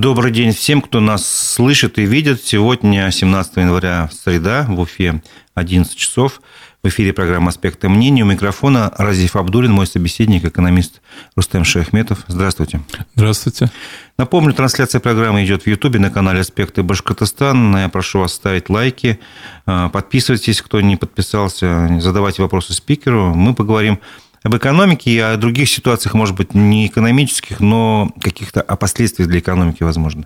Добрый день всем, кто нас слышит и видит. Сегодня, 17 января, среда, в Уфе, 11 часов. В эфире программа «Аспекты мнений». У микрофона Разиф Абдулин, мой собеседник, экономист Рустем Шехметов. Здравствуйте. Здравствуйте. Напомню, трансляция программы идет в Ютубе на канале «Аспекты Башкортостан». Я прошу вас ставить лайки, а, подписывайтесь, кто не подписался, задавайте вопросы спикеру. Мы поговорим об экономике и о других ситуациях, может быть, не экономических, но каких-то о последствиях для экономики, возможно.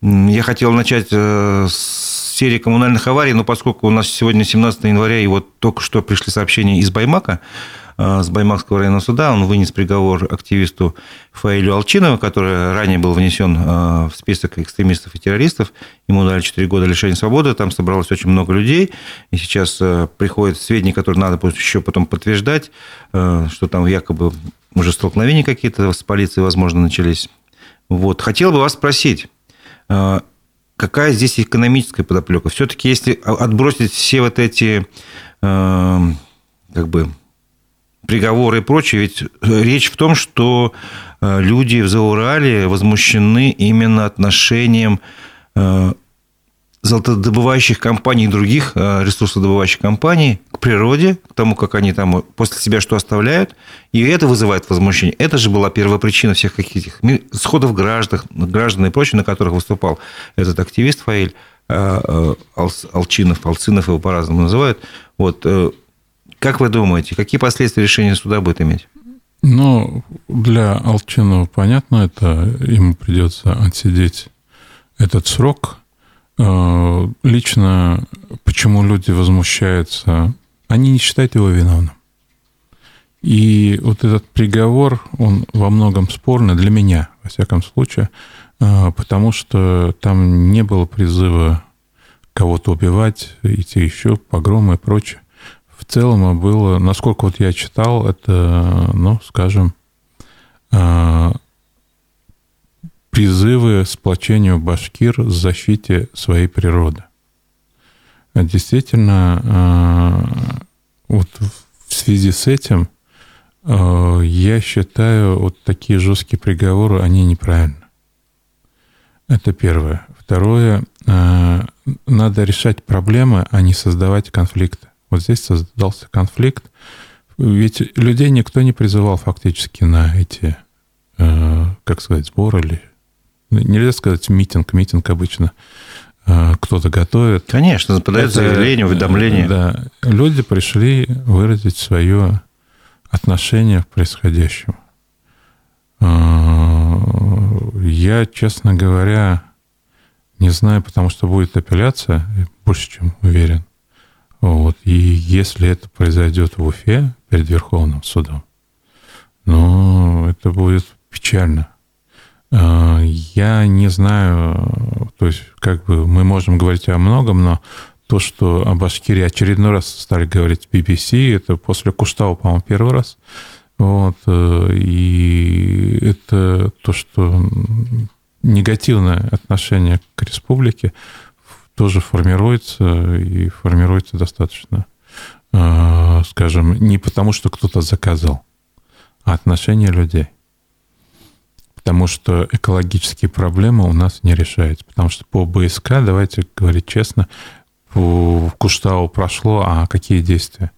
Я хотел начать э, с серии коммунальных аварий, но поскольку у нас сегодня 17 января, и вот только что пришли сообщения из Баймака, с Баймакского районного суда. Он вынес приговор активисту Фаилю Алчинова, который ранее был внесен э, в список экстремистов и террористов. Ему дали 4 года лишения свободы. Там собралось очень много людей. И сейчас э, приходят сведения, которые надо будет еще потом подтверждать, что там якобы уже столкновения какие-то с полицией, возможно, начались. Вот. Хотел бы вас спросить, какая здесь экономическая подоплека? Все-таки, если отбросить все вот эти как бы приговоры и прочее, ведь речь в том, что э, люди в Заурале возмущены именно отношением э, золотодобывающих компаний и других э, ресурсодобывающих компаний к природе, к тому, как они там после себя что оставляют, и это вызывает возмущение. Это же была первая причина всех каких-то сходов граждан, граждан и прочее, на которых выступал этот активист Фаиль Алчинов, Алцинов его по-разному называют. Вот, как вы думаете, какие последствия решения суда будет иметь? Ну, для Алчинова понятно, это ему придется отсидеть этот срок. Э, лично, почему люди возмущаются, они не считают его виновным. И вот этот приговор, он во многом спорный для меня, во всяком случае, э, потому что там не было призыва кого-то убивать, идти еще, погромы и прочее в целом было, насколько вот я читал, это, ну, скажем, а, призывы сплочению башкир в защите своей природы. Действительно, а, вот в связи с этим а, я считаю, вот такие жесткие приговоры, они неправильны. Это первое. Второе, надо решать проблемы, а не создавать конфликты. Вот здесь создался конфликт. Ведь людей никто не призывал фактически на эти, э, как сказать, сборы или... Ну, нельзя сказать митинг. Митинг обычно э, кто-то готовит. Конечно, подает заявление, уведомление. Да. Люди пришли выразить свое отношение к происходящему. Э, я, честно говоря, не знаю, потому что будет апелляция, больше чем уверен. Вот. И если это произойдет в Уфе перед Верховным судом, ну, это будет печально. А, я не знаю, то есть как бы мы можем говорить о многом, но то, что о Башкирии очередной раз стали говорить BBC, это после Куштау, по-моему, первый раз. Вот, э, и это то, что негативное отношение к республике тоже формируется и формируется достаточно, э, скажем, не потому, что кто-то заказал, а отношение людей. Потому что экологические проблемы у нас не решаются. Потому что по БСК, давайте говорить честно, по Куштау прошло, а какие действия?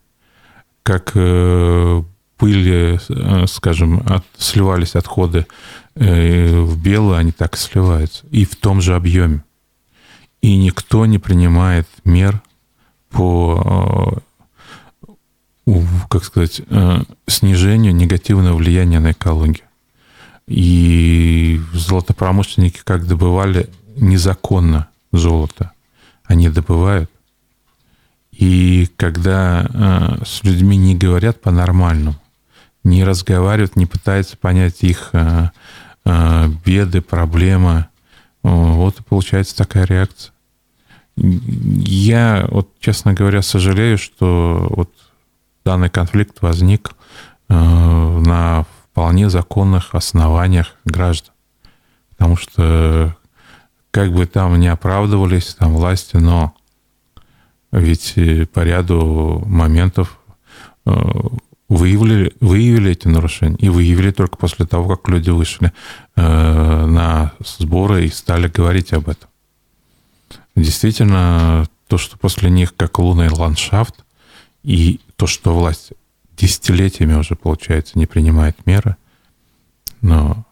Как э, были, э, скажем, от, сливались отходы в белую, они так и сливаются. И в том же объеме и никто не принимает мер по, э, как сказать, э, снижению негативного влияния на экологию. И золотопромышленники как добывали незаконно золото, они добывают. И когда э, с людьми не говорят по-нормальному, не разговаривают, не пытаются понять их беды, проблемы, вот и получается такая реакция. Я, вот, честно говоря, сожалею, что вот данный конфликт возник э, на вполне законных основаниях граждан. Потому что как бы там не оправдывались там власти, но ведь по ряду моментов э, выявили, выявили эти нарушения. И выявили только после того, как люди вышли э, на сборы и стали говорить об этом. Действительно, то, что после них как лунный ландшафт, и то, что власть десятилетиями уже, получается, не принимает меры, но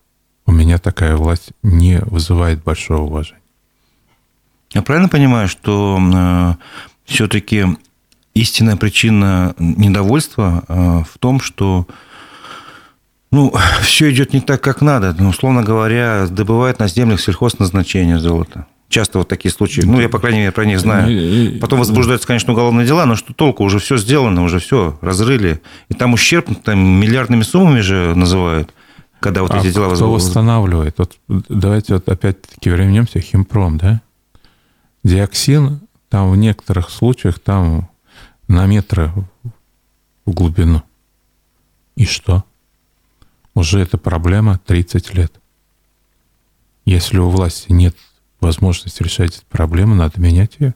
у меня такая власть не вызывает большого уважения. Я правильно понимаю, что э, все-таки истинная причина недовольства э, в том, что ну, все идет не так, как надо. Ну, условно говоря, добывают на землях сельхозназначения золота. Часто вот такие случаи. Ну, я, по крайней мере, про них знаю. Потом возбуждаются, конечно, уголовные дела, но что толку? Уже все сделано, уже все разрыли. И там ущерб там, миллиардными суммами же называют, когда вот а эти дела кто восстанавливает? Вот давайте вот опять-таки вернемся, химпром, да? Диоксин, там в некоторых случаях там на метры в глубину. И что? Уже эта проблема 30 лет. Если у власти нет возможности решать эту проблему, надо менять ее.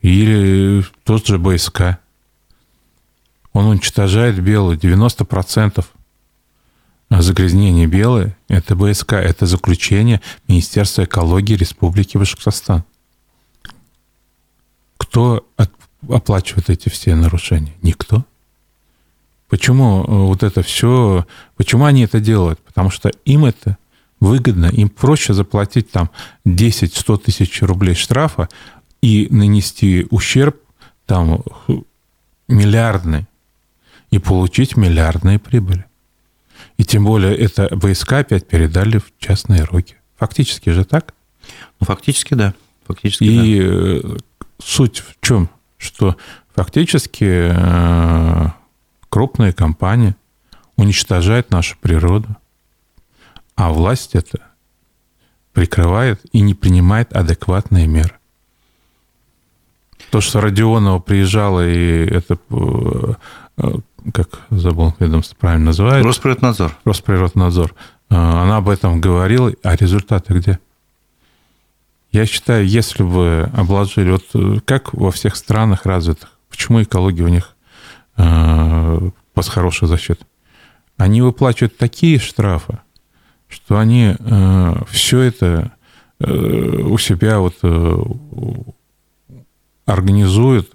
Или тот же БСК. Он уничтожает белую. 90% загрязнения белой – это БСК, это заключение Министерства экологии Республики Башкортостан. Кто оплачивает эти все нарушения? Никто. Почему э, вот это все, почему они это делают? Потому что им это выгодно, им проще заплатить там 10-100 тысяч рублей штрафа и нанести ущерб там миллиардный и получить миллиардные прибыли. И тем более это войска опять передали в частные руки. Фактически же так? Ну, фактически, да. Фактически, и да. Э, суть в чем? Что фактически э, крупные компании уничтожают нашу природу, а власть это прикрывает и не принимает адекватные меры. То, что Родионова приезжала, и это, э, э, как забыл ведомство правильно называется? Росприроднадзор. Росприроднадзор. Э, она об этом говорила, а результаты где? Я считаю, если бы обложили, вот как во всех странах развитых, почему экология у них э, под хороший защит? Они выплачивают такие штрафы, что они э, все это э, у себя вот э, организуют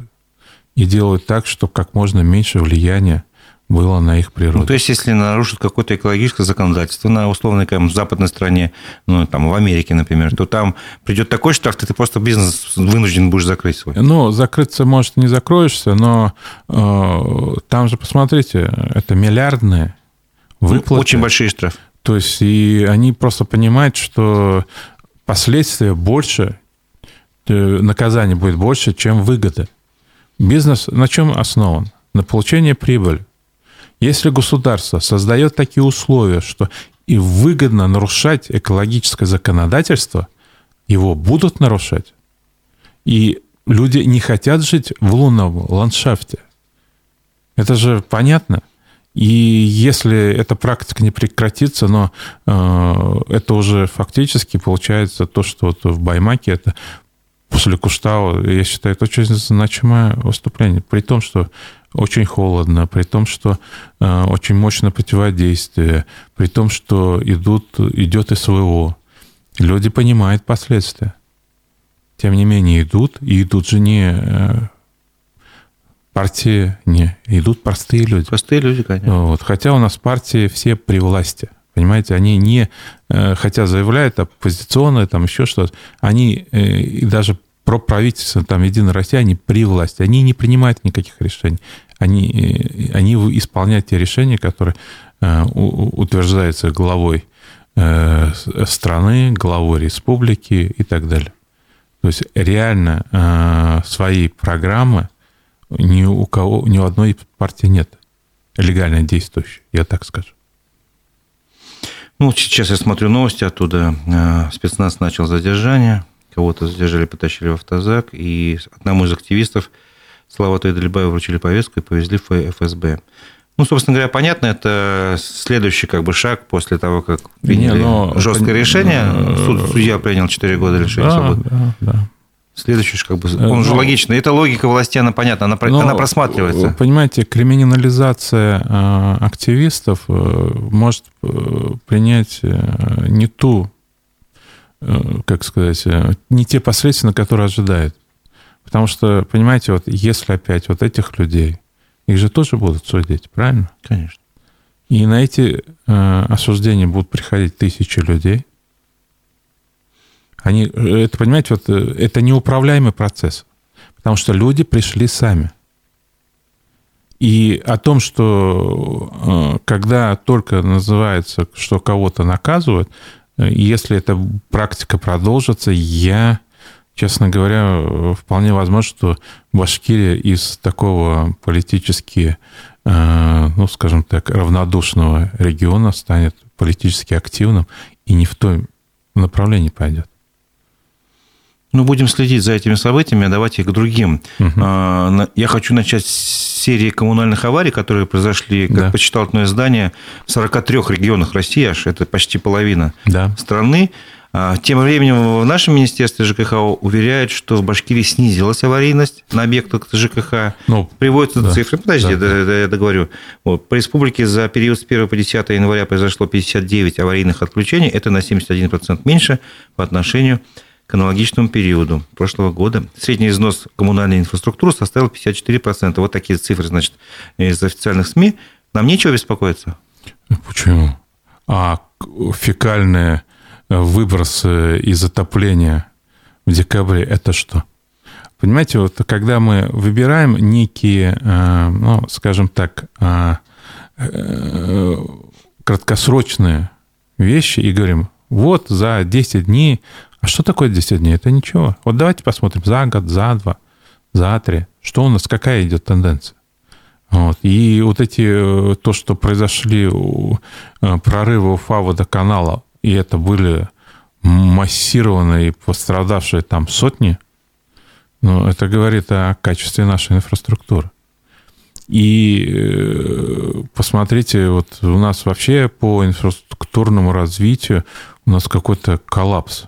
и делают так, чтобы как можно меньше влияния было на их природу. Ну, то есть, если нарушат какое-то экологическое законодательство на условной там, западной стране, ну, там, в Америке, например, то там придет такой штраф, ты просто бизнес вынужден будешь закрыть свой. Ну, закрыться, может, не закроешься, но э, там же, посмотрите, это миллиардные выплаты. Очень большие штрафы. То есть и они просто понимают, что последствия больше, э, наказание будет больше, чем выгода. Бизнес на чем основан? На получении прибыли. Если государство создает такие условия, что и выгодно нарушать экологическое законодательство, его будут нарушать. И люди не хотят жить в лунном ландшафте. Это же понятно. И если эта практика не прекратится, но э, это уже фактически получается то, что вот в Баймаке это после Куштау, я считаю, это очень значимое выступление. При том, что очень холодно, при том, что э, очень мощное противодействие, при том, что идут, идет СВО. Люди понимают последствия. Тем не менее идут, и идут же не э, партии не идут простые люди. Простые люди, конечно. Вот. Хотя у нас партии все при власти. Понимаете, они не, э, хотя заявляют оппозиционные, там еще что-то, они э, и даже про правительство, там, Единая Россия, они при власти, они не принимают никаких решений. Они, э, они исполняют те решения, которые утверждаются главой страны, главой республики и так далее. То есть реально свои программы ни у кого, ни у одной партии нет легально действующей, я так скажу. Ну, сейчас я смотрю новости оттуда. А, спецназ начал задержание. Кого-то задержали, потащили в автозак. И одному из активистов Слава Тойдельбаева вручили повестку и повезли в ФСБ. Ну, собственно говоря, понятно, это следующий как бы шаг после того, как приняли Не, но... жесткое решение. Суд, судья принял 4 года лишения да, свободы. Да, да. Следующий, как бы, он же ну, логичный. Эта логика власти, она понятна, она, но, она просматривается. Понимаете, криминализация активистов может принять не ту, как сказать, не те последствия, которые ожидает. Потому что, понимаете, вот если опять вот этих людей, их же тоже будут судить, правильно? Конечно. И на эти э, осуждения будут приходить тысячи людей. Они, это, понимаете, вот, э, это неуправляемый процесс. Потому что люди пришли сами. И о том, что э, когда только называется, что кого-то наказывают, э, если эта практика продолжится, я честно говоря, вполне возможно, что Башкирия из такого политически, э, ну, скажем так, равнодушного региона станет политически активным и не в том направлении пойдет. Ну, будем следить за этими событиями, а давайте к другим. Угу. Я хочу начать с серии коммунальных аварий, которые произошли, как да. почитал одно издание, в 43 регионах России, аж это почти половина да. страны. А, тем временем в нашем Министерстве ЖКХ уверяют, что в Башкирии снизилась аварийность на объектах ЖКХ. Ну, Приводятся да, цифры. Подожди, да, да. я договорю. Вот. По республике за период с 1 по 10 января произошло 59 аварийных отключений. Это на 71% меньше по отношению к аналогичному периоду прошлого года. Средний износ коммунальной инфраструктуры составил 54%. Вот такие цифры, значит, из официальных СМИ. Нам нечего беспокоиться? Почему? А фекальная выброс из отопления в декабре, это что? Понимаете, вот когда мы выбираем некие, э, ну, скажем так, э, э, краткосрочные вещи и говорим, вот за 10 дней, а что такое 10 дней? Это ничего. Вот давайте посмотрим за год, за два, за три. Что у нас, какая идет тенденция? Вот. И вот эти, то, что произошли прорывы УФА водоканала и это были массированные пострадавшие там сотни, ну, это говорит о качестве нашей инфраструктуры. И э, посмотрите, вот у нас вообще по инфраструктурному развитию у нас какой-то коллапс.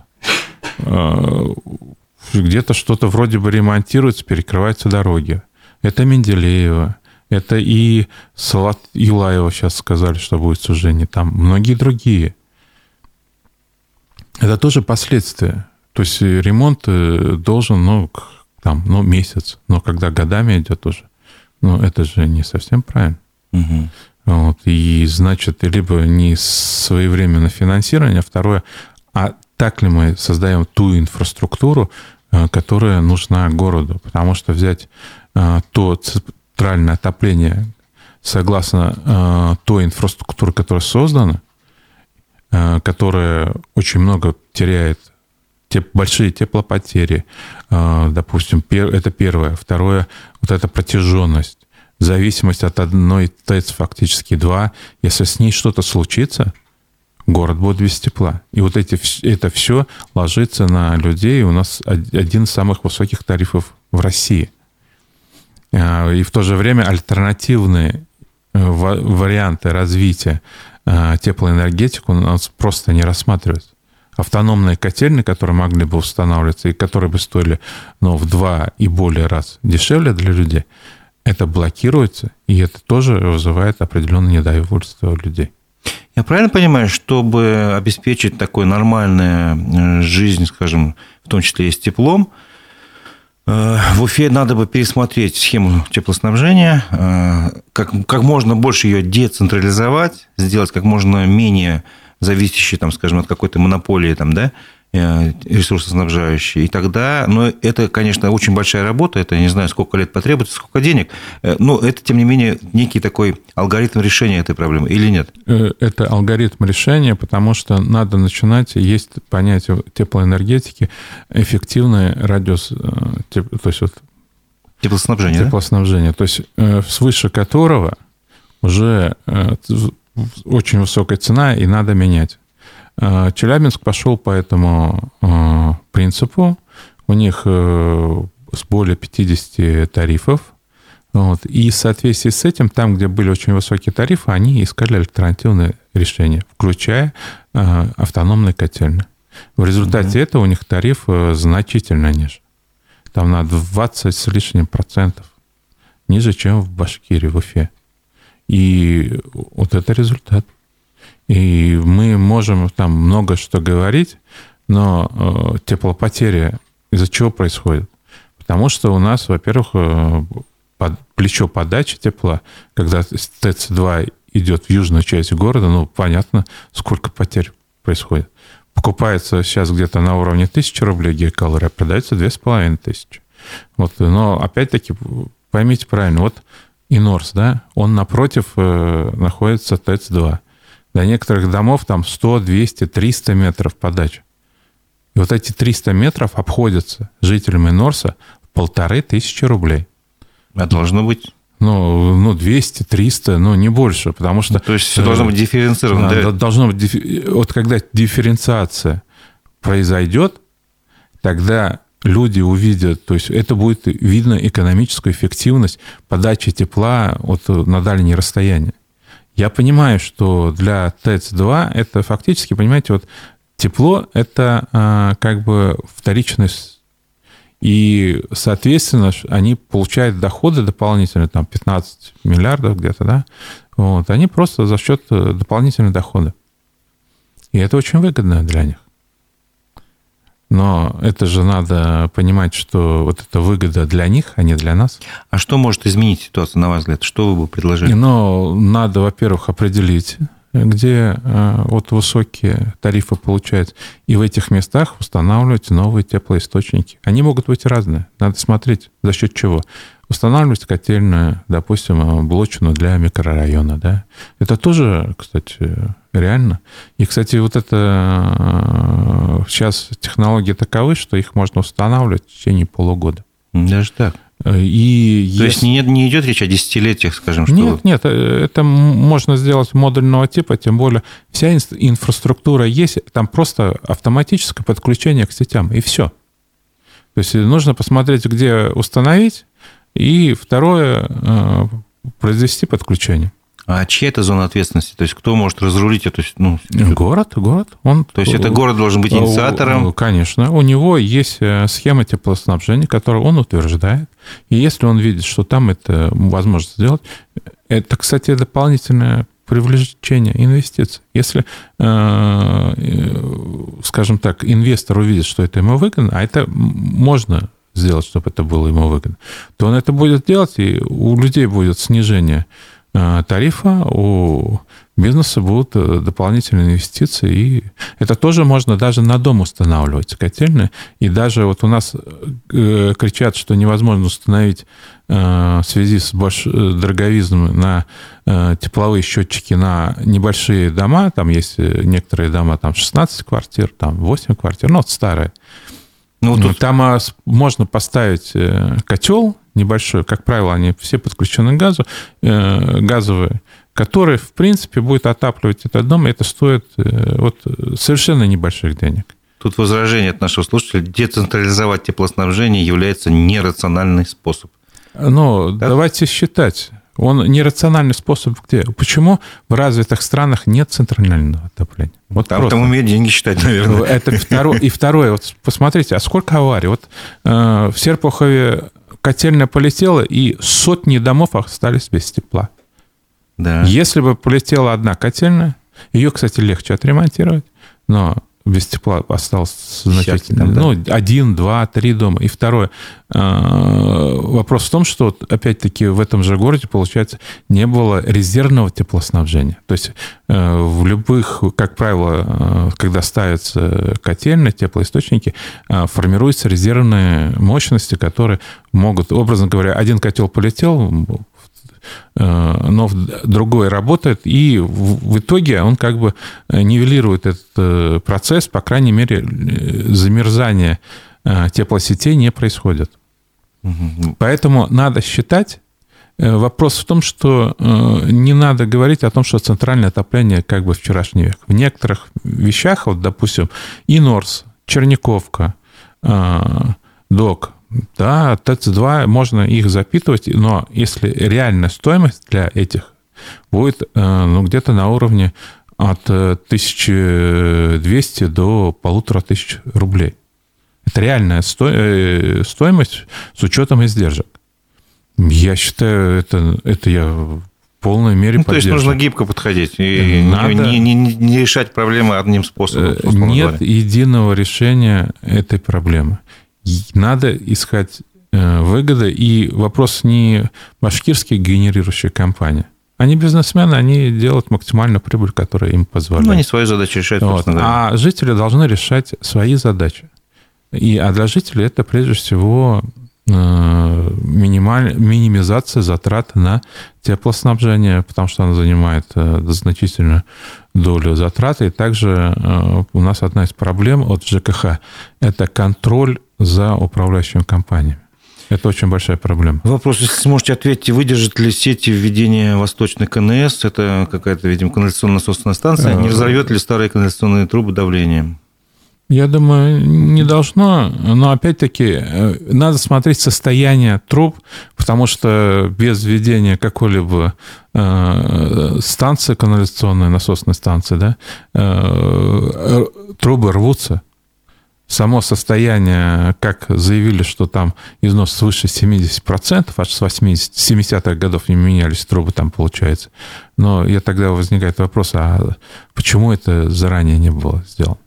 Э, где-то что-то вроде бы ремонтируется, перекрываются дороги. Это Менделеево, это и Салат Юлаева сейчас сказали, что будет сужение. Там многие другие это тоже последствия. То есть ремонт э, должен, ну, там, ну, месяц, но когда годами идет уже, ну, это же не совсем правильно. Угу. Вот, и значит, либо не своевременно финансирование, а второе, а так ли мы создаем ту инфраструктуру, э, которая нужна городу? Потому что взять э, то центральное отопление согласно той инфраструктуре, которая создана, Э, которая очень много теряет те большие теплопотери, э, допустим, это первое. Второе, вот эта протяженность, зависимость от одной ТЭЦ фактически два. Если с ней что-то случится, город будет без тепла. И вот эти, это все ложится на людей. У нас один из самых высоких тарифов в России. Э, и в то же время альтернативные варианты развития Э, теплоэнергетику у нас просто не рассматривается. Автономные котельные, которые могли бы устанавливаться и которые бы стоили ну, в два и более раз дешевле для людей, это блокируется, и это тоже вызывает определенное недовольство людей. Я правильно понимаю, чтобы обеспечить такую нормальную э, жизнь, скажем, в том числе и с теплом, Э, в Уфе надо бы пересмотреть схему теплоснабжения, э, как, как можно больше ее децентрализовать, сделать как можно менее зависящей, там, скажем, от какой-то монополии, там, да, ресурсоснабжающие. И тогда, ну, это, конечно, очень большая работа, это не знаю, сколько лет потребуется, сколько денег, э, но это, тем не менее, некий такой алгоритм решения этой проблемы или нет? Э, это алгоритм решения, потому что надо начинать, есть понятие теплоэнергетики, эффективный радиус, то есть вот Теплоснабжение, Теплоснабжение, да? то есть свыше которого уже очень высокая цена, и надо менять. Э, Челябинск пошел по этому э, принципу. У них э, с более 50 тарифов. Вот. И в соответствии с этим, там, где были очень высокие тарифы, они искали альтернативные решения, включая автономные котельные. В результате угу. этого у них тариф значительно ниже. там на 20 с лишним процентов ниже, чем в Башкирии, в Уфе. И вот это результат. И мы можем там много что говорить, но э, теплопотери из-за чего происходит? Потому что у нас, во-первых, э, под, плечо подачи тепла, когда ТЭЦ-2 идет в южную часть города, ну, понятно, сколько потерь происходит. Покупается сейчас где-то на уровне 1000 рублей гигакалорий, а продается 2500. Вот, но опять-таки, поймите правильно, вот Инорс, да, он напротив э, находится ТЭЦ-2. До некоторых домов там 100, 200, 300 метров подачи. И вот эти 300 метров обходятся жителям Инорса в полторы тысячи рублей. А должно быть ну, ну 200, 300, ну, не больше, потому что... То есть все должно быть дифференцировано. Да, да? Должно быть... Вот когда дифференциация произойдет, тогда люди увидят, то есть это будет видно экономическую эффективность подачи тепла вот на дальние расстояния. Я понимаю, что для ТЭЦ-2 это фактически, понимаете, вот тепло – это а, как бы вторичность и, соответственно, они получают доходы дополнительные, там 15 миллиардов где-то, да, вот, они просто за счет э, дополнительных доходов. И это очень выгодно для них. Но это же надо понимать, что вот это выгода для них, а не для нас. А что может изменить ситуацию, на ваш взгляд? Что вы бы предложили? Ну, надо, во-первых, определить где э, вот высокие тарифы получаются, и в этих местах устанавливать новые теплоисточники. Они могут быть разные. Надо смотреть, за счет чего. Устанавливать котельную, допустим, блочную для микрорайона. Да? Это тоже, кстати, реально. И, кстати, вот это сейчас э, технологии таковы, что их можно устанавливать в течение полугода. Даже так? Э, и То есть не, не идет речь о десятилетиях, скажем, что... Нет, нет, э, это можно сделать модульного типа, тем более вся инфраструктура есть, там просто автоматическое подключение к сетям, и все. То есть нужно посмотреть, где установить, и второе, произвести подключение. А чья это зона ответственности? То есть кто может разрулить эту... Ну, город, город. Он, То есть это город должен быть инициатором? Конечно. У него есть э, схема теплоснабжения, которую он утверждает. И если он видит, что там это возможно сделать, это, кстати, дополнительное привлечение инвестиций. Если, э, скажем так, инвестор увидит, что это ему выгодно, а это можно сделать, чтобы это было ему выгодно, то он это будет делать, и у людей будет снижение Э, тарифа у бизнеса будут э, дополнительные инвестиции. И это тоже можно даже на дом устанавливать котельные. И даже вот у нас э, кричат, что невозможно установить в связи с больш... дороговизмом на тепловые счетчики на небольшие дома. Там есть некоторые дома, там 16 квартир, там 8 квартир, ну, вот старые. Ну, тут... Там а, можно поставить котел небольшой, как правило, они все подключены к газу, э, газовые, который, в принципе, будет отапливать этот дом, и это стоит э, вот, совершенно небольших денег. Тут возражение от нашего слушателя. Децентрализовать теплоснабжение является нерациональный способ. Ну, да? давайте считать. Он нерациональный способ где? Почему в развитых странах нет центрального отопления? Вот там, просто. там умеют деньги считать, наверное. Это второе. И второе, вот посмотрите, а сколько аварий? Вот э, в Серпухове котельная полетела, и сотни домов остались без тепла. Да. Если бы полетела одна котельная, ее, кстати, легче отремонтировать, но без тепла осталось значительно. Там, да. Ну, один, два, три дома. И второе. Э, вопрос в том, что, опять-таки, в этом же городе, получается, не было резервного теплоснабжения. То есть э, в любых, как правило, э, когда ставятся котельные, теплоисточники, формируются резервные мощности, которые могут, образно говоря, один котел полетел, Э, но другой работает, и в итоге он как бы нивелирует этот э, процесс, по крайней мере, э, замерзание теплосетей не происходит. Поэтому надо считать, Вопрос в том, что не надо говорить о том, что центральное отопление как бы вчерашний век. В некоторых вещах, вот, допустим, Инорс, Черниковка, ДОК, да, ТЭЦ-2 можно их запитывать, но если реальная стоимость для этих будет э, ну, где-то на уровне от 1200 до полутора тысяч рублей. Это реальная э, стоимость с учетом издержек. Я считаю, это, это я в полной мере ну, То есть нужно гибко подходить и Надо... не, не, не решать проблемы одним способом. Э, нет говоря. единого решения этой проблемы. Надо искать э, выгоды. И вопрос не башкирские генерирующие компании. Они бизнесмены, они делают максимальную прибыль, которая им позволяет. Ну, они свои задачи решают. Вот. А жители должны решать свои задачи. И, а для жителей это прежде всего э, минималь, минимизация затрат на теплоснабжение, потому что она занимает э, значительную долю затрат. И также у нас одна из проблем от ЖКХ – это контроль за управляющими компаниями. Это очень большая проблема. Вопрос, если сможете ответить, выдержит ли сети введения Восточной КНС, это какая-то, видимо, канализационно-насосная станция, не разорвет ли старые канализационные трубы давлением? Я думаю, не должно, но опять-таки э, надо смотреть состояние труб, потому что без введения какой-либо э, станции канализационной, насосной станции, да, э, трубы рвутся само состояние, как заявили, что там износ свыше 70%, аж с 80, 70-х годов не менялись трубы там, получается. Но я тогда возникает вопрос, а почему это заранее не было сделано?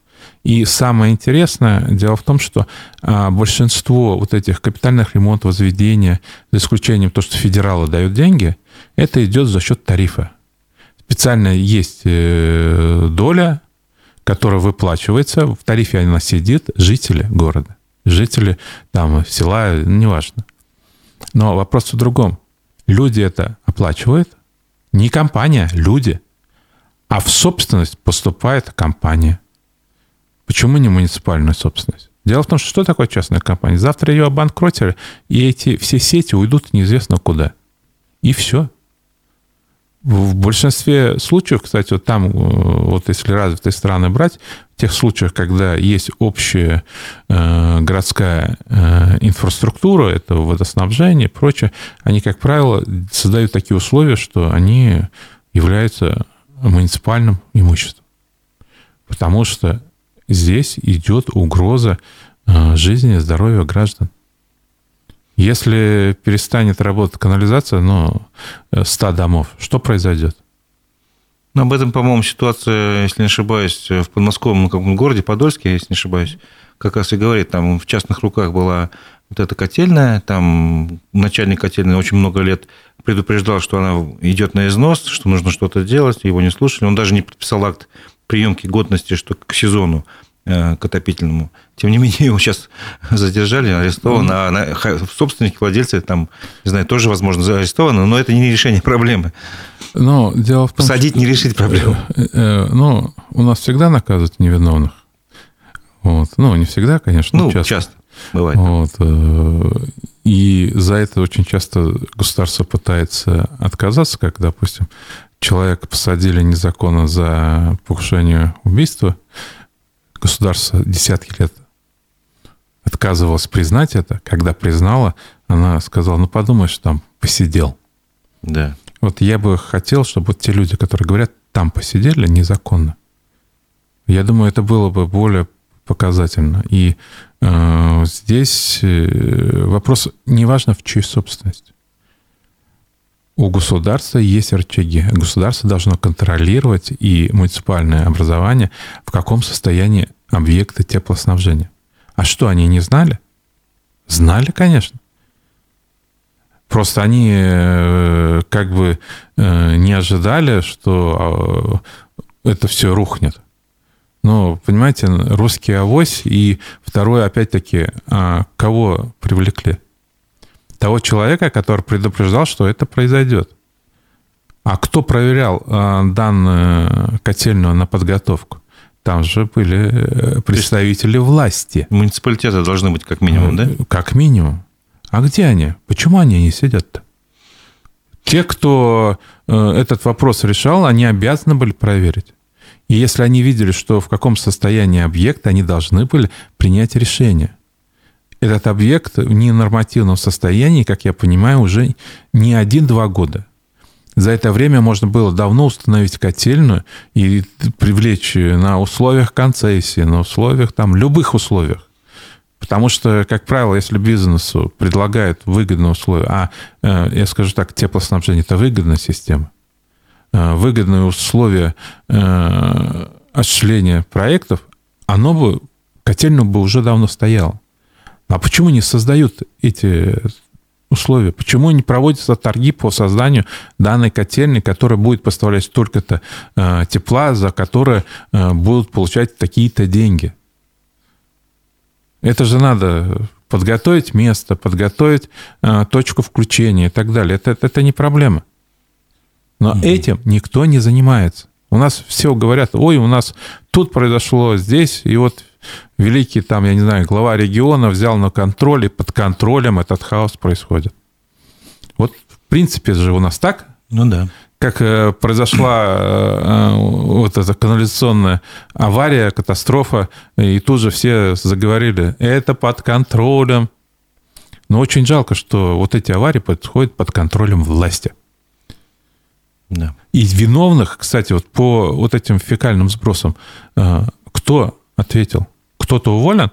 И самое интересное, дело в том, что а, большинство вот этих капитальных ремонтов, возведения, за исключением того, что федералы дают деньги, это идет за счет тарифа. Специально есть э, доля которая выплачивается, в тарифе она сидит, жители города, жители там села, неважно. Но вопрос в другом. Люди это оплачивают, не компания, люди. А в собственность поступает компания. Почему не муниципальная собственность? Дело в том, что что такое частная компания? Завтра ее обанкротили, и эти все сети уйдут неизвестно куда. И все. В большинстве случаев, кстати, вот там, э, вот если развитые страны брать, в тех случаях, когда есть общая э, городская э, инфраструктура, это водоснабжение и прочее, они, как правило, создают такие условия, что они являются муниципальным имуществом. Потому что здесь идет угроза э, жизни и здоровья граждан. Если перестанет работать канализация, ну, 100 домов, что произойдет? Ну, об этом, по-моему, ситуация, если не ошибаюсь, в подмосковном каком городе, Подольске, если не ошибаюсь, как раз и говорит, там в частных руках была вот эта котельная, там начальник котельной очень много лет предупреждал, что она идет на износ, что нужно что-то делать, его не слушали. Он даже не подписал акт приемки годности, что к сезону. Э, к отопительному. Тем не менее, его сейчас задержали, арестован, mm-hmm. а на, собственники, владельцы там, не знаю, тоже, возможно, арестованы, но это не решение проблемы. Но дело в том, Посадить, что... не решить проблему. Э, э, ну, у нас всегда наказывают невиновных. Вот. Ну, не всегда, конечно, ну, часто. часто бывает. Вот. И за это очень часто государство пытается отказаться, как, допустим, человека посадили незаконно за покушение убийства, государство десятки лет отказывалось признать это. Когда признала, она сказала, ну подумаешь, там посидел. Да. Вот я бы хотел, чтобы вот те люди, которые говорят, там посидели незаконно. Я думаю, это было бы более показательно. И э, здесь э, вопрос неважно в чьей собственность. У государства есть рычаги. Государство должно контролировать и муниципальное образование, в каком состоянии объекты теплоснабжения. А что, они не знали? Знали, конечно. Просто они э, как бы э, не ожидали, что а, это все рухнет. Ну, понимаете, русский авось, и второе, опять-таки, а, кого привлекли? Того человека, который предупреждал, что это произойдет. А кто проверял э, данную котельную на подготовку? Там же были э, представители власти. Муниципалитеты должны быть как минимум, да? Как минимум. А где они? Почему они не сидят-то? Те, кто э, этот вопрос решал, они обязаны были проверить. И если они видели, что в каком состоянии объект, они должны были принять решение этот объект в ненормативном состоянии, как я понимаю, уже не один-два года. За это время можно было давно установить котельную и привлечь на условиях концессии, на условиях там, любых условиях. Потому что, как правило, если бизнесу предлагают выгодные условия, а э, я скажу так, теплоснабжение – это выгодная система, э, выгодные условия э, осуществления проектов, оно бы, котельную бы уже давно стояло. А почему не создают эти условия? Почему не проводятся торги по созданию данной котельни, которая будет поставлять столько-то э, тепла, за которое э, будут получать такие-то деньги? Это же надо подготовить место, подготовить э, точку включения и так далее. Это, это, это не проблема. Но mm этим никто не занимается. У нас все говорят, ой, у нас тут произошло, здесь, и вот великий там, я не знаю, глава региона взял на контроль, и под контролем этот хаос происходит. Вот, в принципе же у нас так. Ну да. Как э, произошла э, вот эта канализационная авария, катастрофа, и тут же все заговорили, это под контролем. Но очень жалко, что вот эти аварии происходят под контролем власти. Да. И виновных, кстати, вот по вот этим фекальным сбросам, э, кто ответил? Кто-то уволен?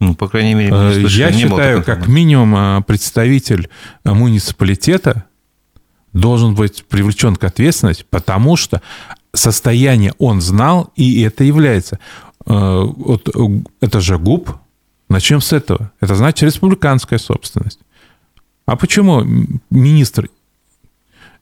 Ну, по крайней мере, э, я считаю, как минимум э, представитель муниципалитета должен быть привлечен к ответственности, потому что состояние он знал, и это является. Вот это же ГУП. Начнем с этого. Это значит республиканская собственность. А почему министр Э,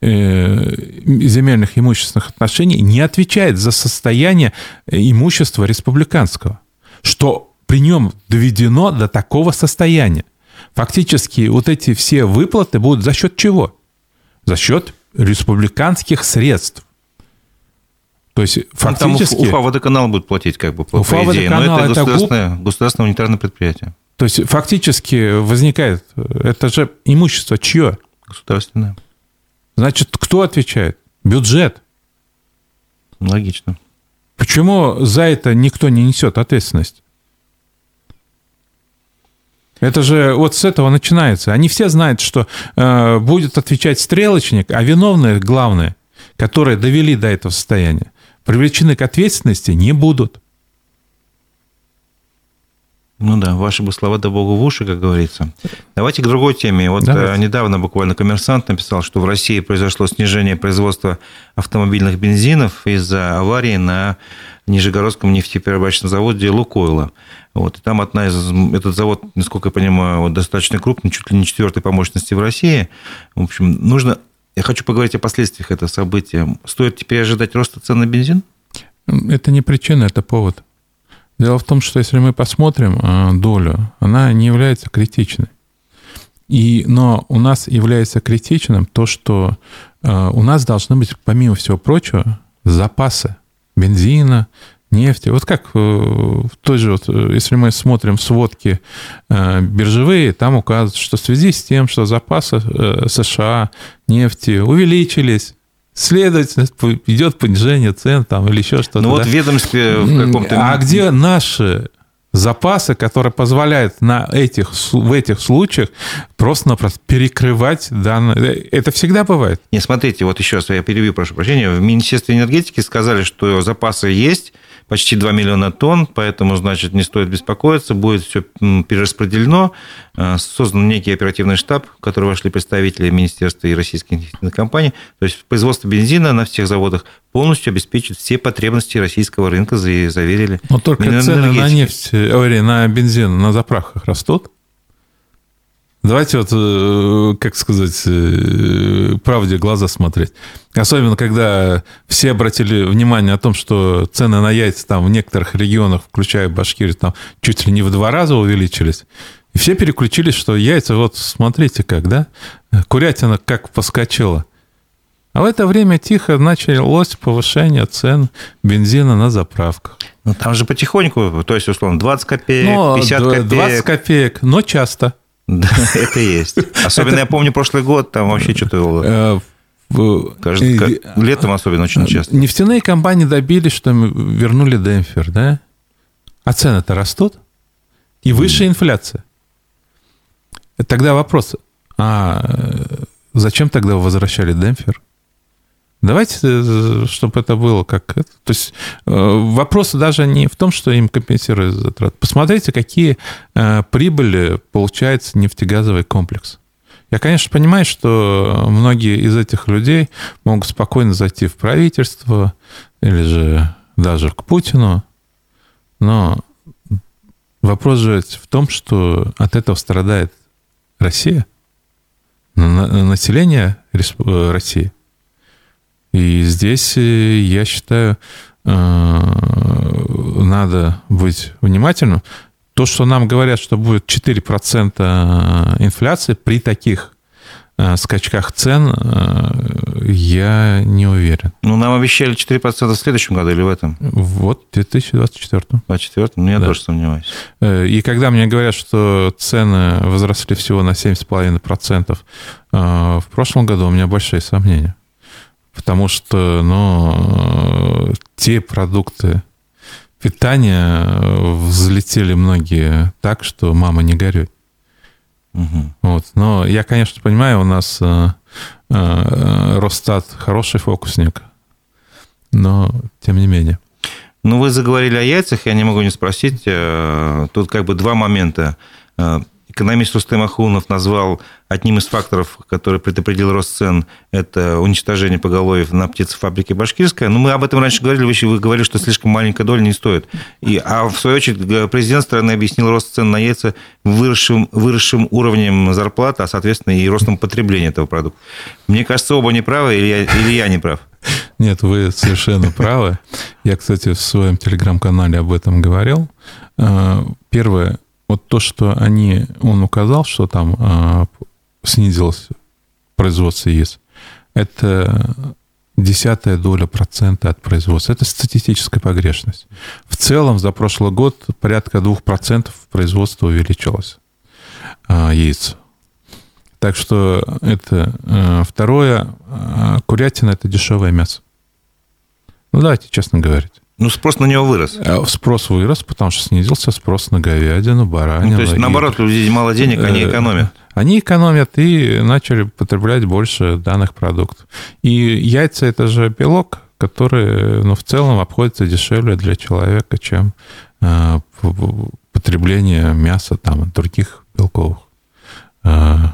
земельных имущественных отношений не отвечает за состояние имущества республиканского, что при нем доведено до такого состояния. Фактически вот эти все выплаты будут за счет чего? За счет республиканских средств. То есть фактически... Ну, там Уфа водоканал будет платить как бы по, Уфа по идее, но это, это государственное, ГУП... государственное унитарное предприятие. То есть фактически возникает, это же имущество чье? Государственное. Значит, кто отвечает? Бюджет. Логично. Почему за это никто не несет ответственность? Это же вот с этого начинается. Они все знают, что э, будет отвечать стрелочник, а виновные, главные, которые довели до этого состояния, привлечены к ответственности не будут. Ну да, ваши бы слова да богу в уши, как говорится. Давайте к другой теме. Вот Давайте. Э, недавно буквально коммерсант написал, что в России произошло снижение производства автомобильных бензинов из-за аварии на Нижегородском нефтеперерабатывающем заводе «Лукойла». Вот. И там одна из, этот завод, насколько я понимаю, вот, достаточно крупный, чуть ли не четвертый по мощности в России. В общем, нужно... Я хочу поговорить о последствиях этого события. Стоит теперь ожидать роста цен на бензин? Это не причина, это повод. Дело в том, что если мы посмотрим э, долю, она не является критичной. И, но у нас является критичным то, что э, у нас должны быть, помимо всего прочего, запасы бензина, нефти. Вот как э, в той же, вот, если мы смотрим сводки биржевые, там указывается, что в связи с тем, что запасы США нефти увеличились, Следовательно, идет понижение цен там или еще что-то. Ну вот да? ведомстве в каком-то... А где наши запасы, которые позволяют на этих, в этих случаях просто-напросто перекрывать данные. Это всегда бывает. Не, смотрите, вот еще раз я перебью, прошу прощения. В Министерстве энергетики сказали, что запасы есть, почти 2 миллиона тонн, поэтому, значит, не стоит беспокоиться, будет все перераспределено. Э, создан некий оперативный штаб, в который вошли представители министерства и российских нефтяных компаний. То есть производство бензина на всех заводах полностью обеспечит все потребности российского рынка, заверили. Но только цены на нефть, ой, на бензин на заправках растут? Давайте вот, э, как сказать, э, правде глаза смотреть. Особенно, когда все обратили внимание о том, что цены на яйца там в некоторых регионах, включая Башкирию, там чуть ли не в два раза увеличились. И все переключились, что яйца, вот смотрите как, да? Курятина как поскочила. А в это время тихо началось повышение цен бензина на заправках. Ну, там же потихоньку, то есть, условно, 20 копеек, ну, 50 копеек. 20 копеек, но часто. Да, это есть. Особенно я помню прошлый год, там вообще что-то э, Кажется, летом особенно очень часто. Нефтяные компании добились, что вернули демпфер, да? А цены-то растут. И выше инфляция. Тогда вопрос, а э, зачем тогда вы возвращали демпфер? Давайте, э, чтобы это было как... То есть э, вопрос даже не в том, что им компенсируют затраты. Посмотрите, какие э, прибыли получается нефтегазовый комплекс. Я, конечно, понимаю, что многие из этих людей могут спокойно зайти в правительство или же даже к Путину, но вопрос же в том, что от этого страдает Россия, население России. И здесь, э, я считаю, э, надо быть внимательным. То, что нам говорят, что будет 4% инфляции при таких Э, скачках цен я не уверен. Ну, нам обещали 4% в следующем году или в этом? Вот, в 2024. В 2024? Ну, я да. тоже сомневаюсь. И когда мне говорят, что цены возросли всего на 7,5% в прошлом году, у меня большие сомнения. Потому что, ну, те продукты питания взлетели многие так, что мама не горюй. Угу. Вот. Но я, конечно, понимаю, у нас э, э, Росстат хороший фокусник, но тем не менее. Ну, вы заговорили о яйцах, я не могу не спросить. Э, тут как бы два момента. Экономист Рустем Ахунов назвал одним из факторов, который предопределил рост цен, это уничтожение поголовьев на птицефабрике Башкирская. Но мы об этом раньше говорили, вы, вы говорили, что слишком маленькая доля не стоит. И, а в свою очередь президент страны объяснил рост цен на яйца выросшим, выросшим уровнем зарплаты, а, соответственно, и ростом потребления этого продукта. Мне кажется, оба неправы, или я, или я не прав? Нет, вы совершенно правы. Я, кстати, в своем телеграм-канале об этом говорил. Э, первое, вот то, что они, он указал, что там э, снизилось производство яиц, это десятая доля процента от производства. Это статистическая погрешность. В целом за прошлый год порядка двух процентов производства увеличилось э, яиц. Так что это э, второе. Э, курятина – это дешевое мясо. Ну, давайте честно говорить. Ну, спрос на него вырос. Э, спрос вырос, потому что снизился спрос на говядину, баранину. Ну, то есть, наоборот, и... люди мало денег, они э, экономят. Они экономят и начали потреблять больше данных продуктов. И яйца – это же белок, который ну, в целом обходится дешевле для человека, чем э, потребление мяса там, других белковых, э, то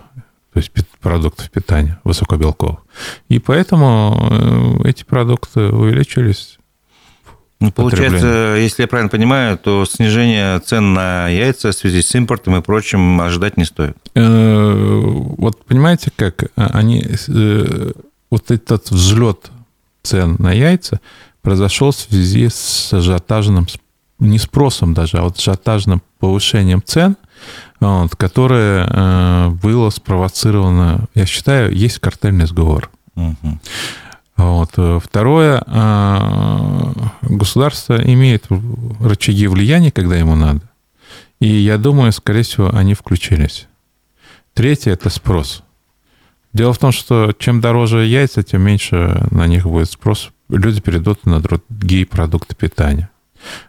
есть продуктов питания высокобелковых. И поэтому эти продукты увеличились ну, получается, если я правильно понимаю, то снижение цен на яйца в связи с импортом и прочим ожидать не стоит. Э, вот понимаете, как они э, вот этот взлет цен на яйца произошел в связи с ажиотажным, не спросом даже, а вот ажиотажным повышением цен, вот, которое э, было спровоцировано, я считаю, есть картельный сговор. Угу. Вот. Второе, а, государство имеет рычаги влияния, когда ему надо. И я думаю, скорее всего, они включились. Третье – это спрос. Дело в том, что чем дороже яйца, тем меньше на них будет спрос. Люди перейдут на другие продукты питания.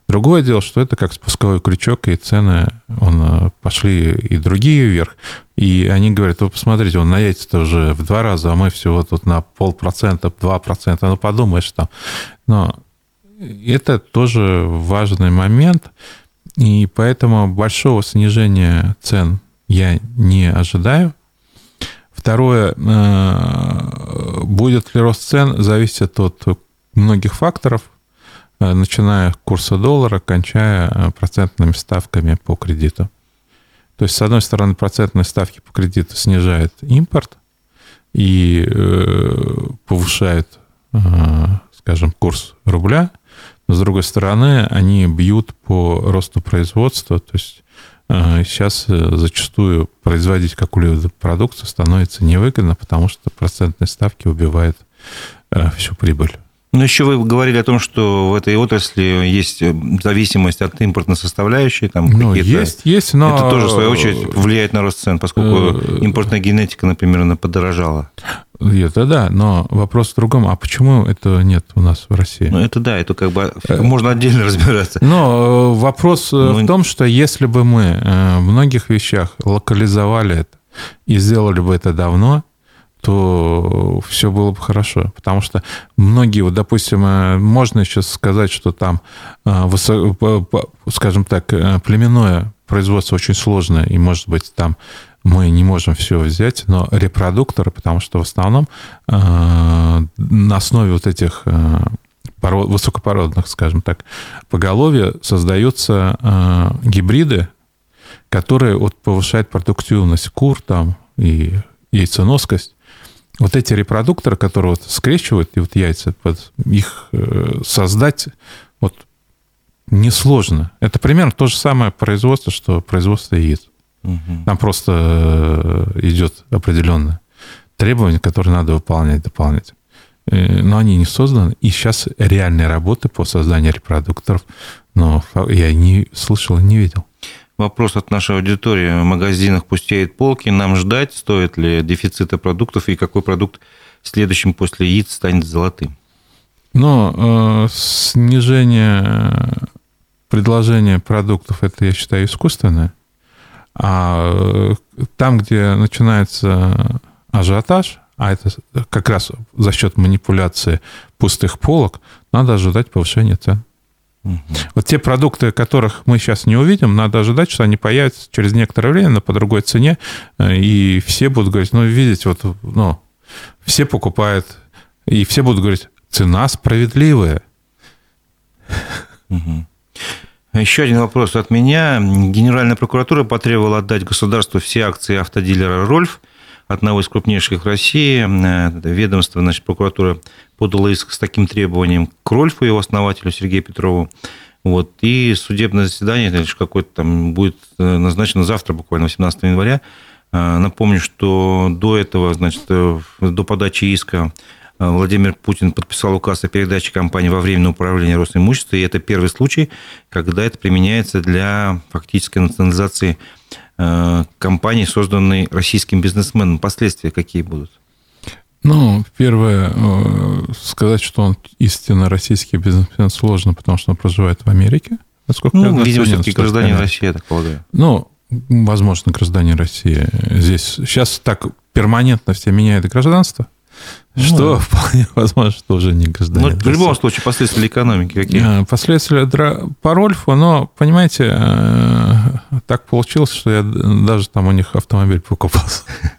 Другое дело, что это как спусковой крючок, и цены он, э, пошли и другие вверх. И они говорят, вы посмотрите, он на яйца-то уже в два раза, а мы всего тут на полпроцента, два процента. Ну, подумаешь там. Но это тоже важный момент. И поэтому большого снижения цен я не ожидаю. Второе, э, будет ли рост цен, зависит от многих факторов – Э, начиная курса доллара, кончая э, процентными ставками по кредиту. То есть, с одной стороны, процентные ставки по кредиту снижают импорт и э, повышают, э, скажем, курс рубля, но, с другой стороны, они бьют по росту производства, то есть э, сейчас э, зачастую производить какую-либо продукцию становится невыгодно, потому что процентные ставки убивают всю прибыль. Но еще вы говорили о том, что в этой отрасли есть э, зависимость от импортной составляющей. Там ну, есть, есть, но... Это тоже, в свою очередь, влияет на рост цен, поскольку э, импортная генетика, например, она подорожала. Это да, но вопрос в другом. А почему это нет у нас в России? Ну, это да, это как бы э, можно отдельно разбираться. Но вопрос ну, в том, что если бы мы в многих вещах локализовали это и сделали бы это давно, то все было бы хорошо. Потому что многие, вот, допустим, э, можно сейчас сказать, что там, э, скажем так, племенное производство очень сложное, и, может быть, там мы не можем все взять, но репродукторы, потому что в основном на основе вот этих пород, высокопородных, скажем так, поголовья создаются гибриды, которые вот повышают продуктивность кур там и яйценоскость. Вот эти репродукторы, которые вот скрещивают и вот яйца, вот их э, создать вот несложно. Это примерно то же самое производство, что производство яиц. Угу. Там просто э, идет определенное требование, которое надо выполнять, дополнять. Э, но они не созданы. И сейчас реальные работы по созданию репродукторов, но я не слышал и не видел. Вопрос от нашей аудитории. В магазинах пустеют полки. Нам ждать, стоит ли дефицита продуктов и какой продукт следующим после яиц станет золотым? Но э, снижение предложения продуктов, это, я считаю, искусственное. А э, там, где начинается ажиотаж, а это как раз за счет манипуляции пустых полок, надо ожидать повышения цен. Вот те продукты, которых мы сейчас не увидим, надо ожидать, что они появятся через некоторое время, но по другой цене, э, и все будут говорить, ну, видите, вот, ну, все покупают, и все будут говорить, цена справедливая. Еще один вопрос от меня. Генеральная прокуратура потребовала отдать государству все акции автодилера «Рольф», одного из крупнейших в России. Э, ведомство, значит, прокуратура подала иск с таким требованием к Рольфу, его основателю Сергею Петрову. Вот. И судебное заседание какое-то там будет э, назначено завтра, буквально 18 января. Э, напомню, что до этого, значит, до подачи иска Владимир Путин подписал указ о передаче компании во временное управление Росимущества, и это первый случай, когда это применяется для фактической национализации компании, созданной российским бизнесменом. Последствия какие будут? Ну, первое, э, сказать, что он истинно российский бизнесмен сложно, потому что он проживает в Америке. Насколько ну, видимо, все-таки гражданин России, я так полагаю. Ну, возможно, гражданин России. Здесь сейчас так перманентно все меняют гражданство. Ну, что да. вполне возможно, что уже не гражданин. Ну, в любом случае, последствия экономики какие? Э, последствия по Рольфу, но, понимаете, э, так получилось, что я даже там у них автомобиль покупался.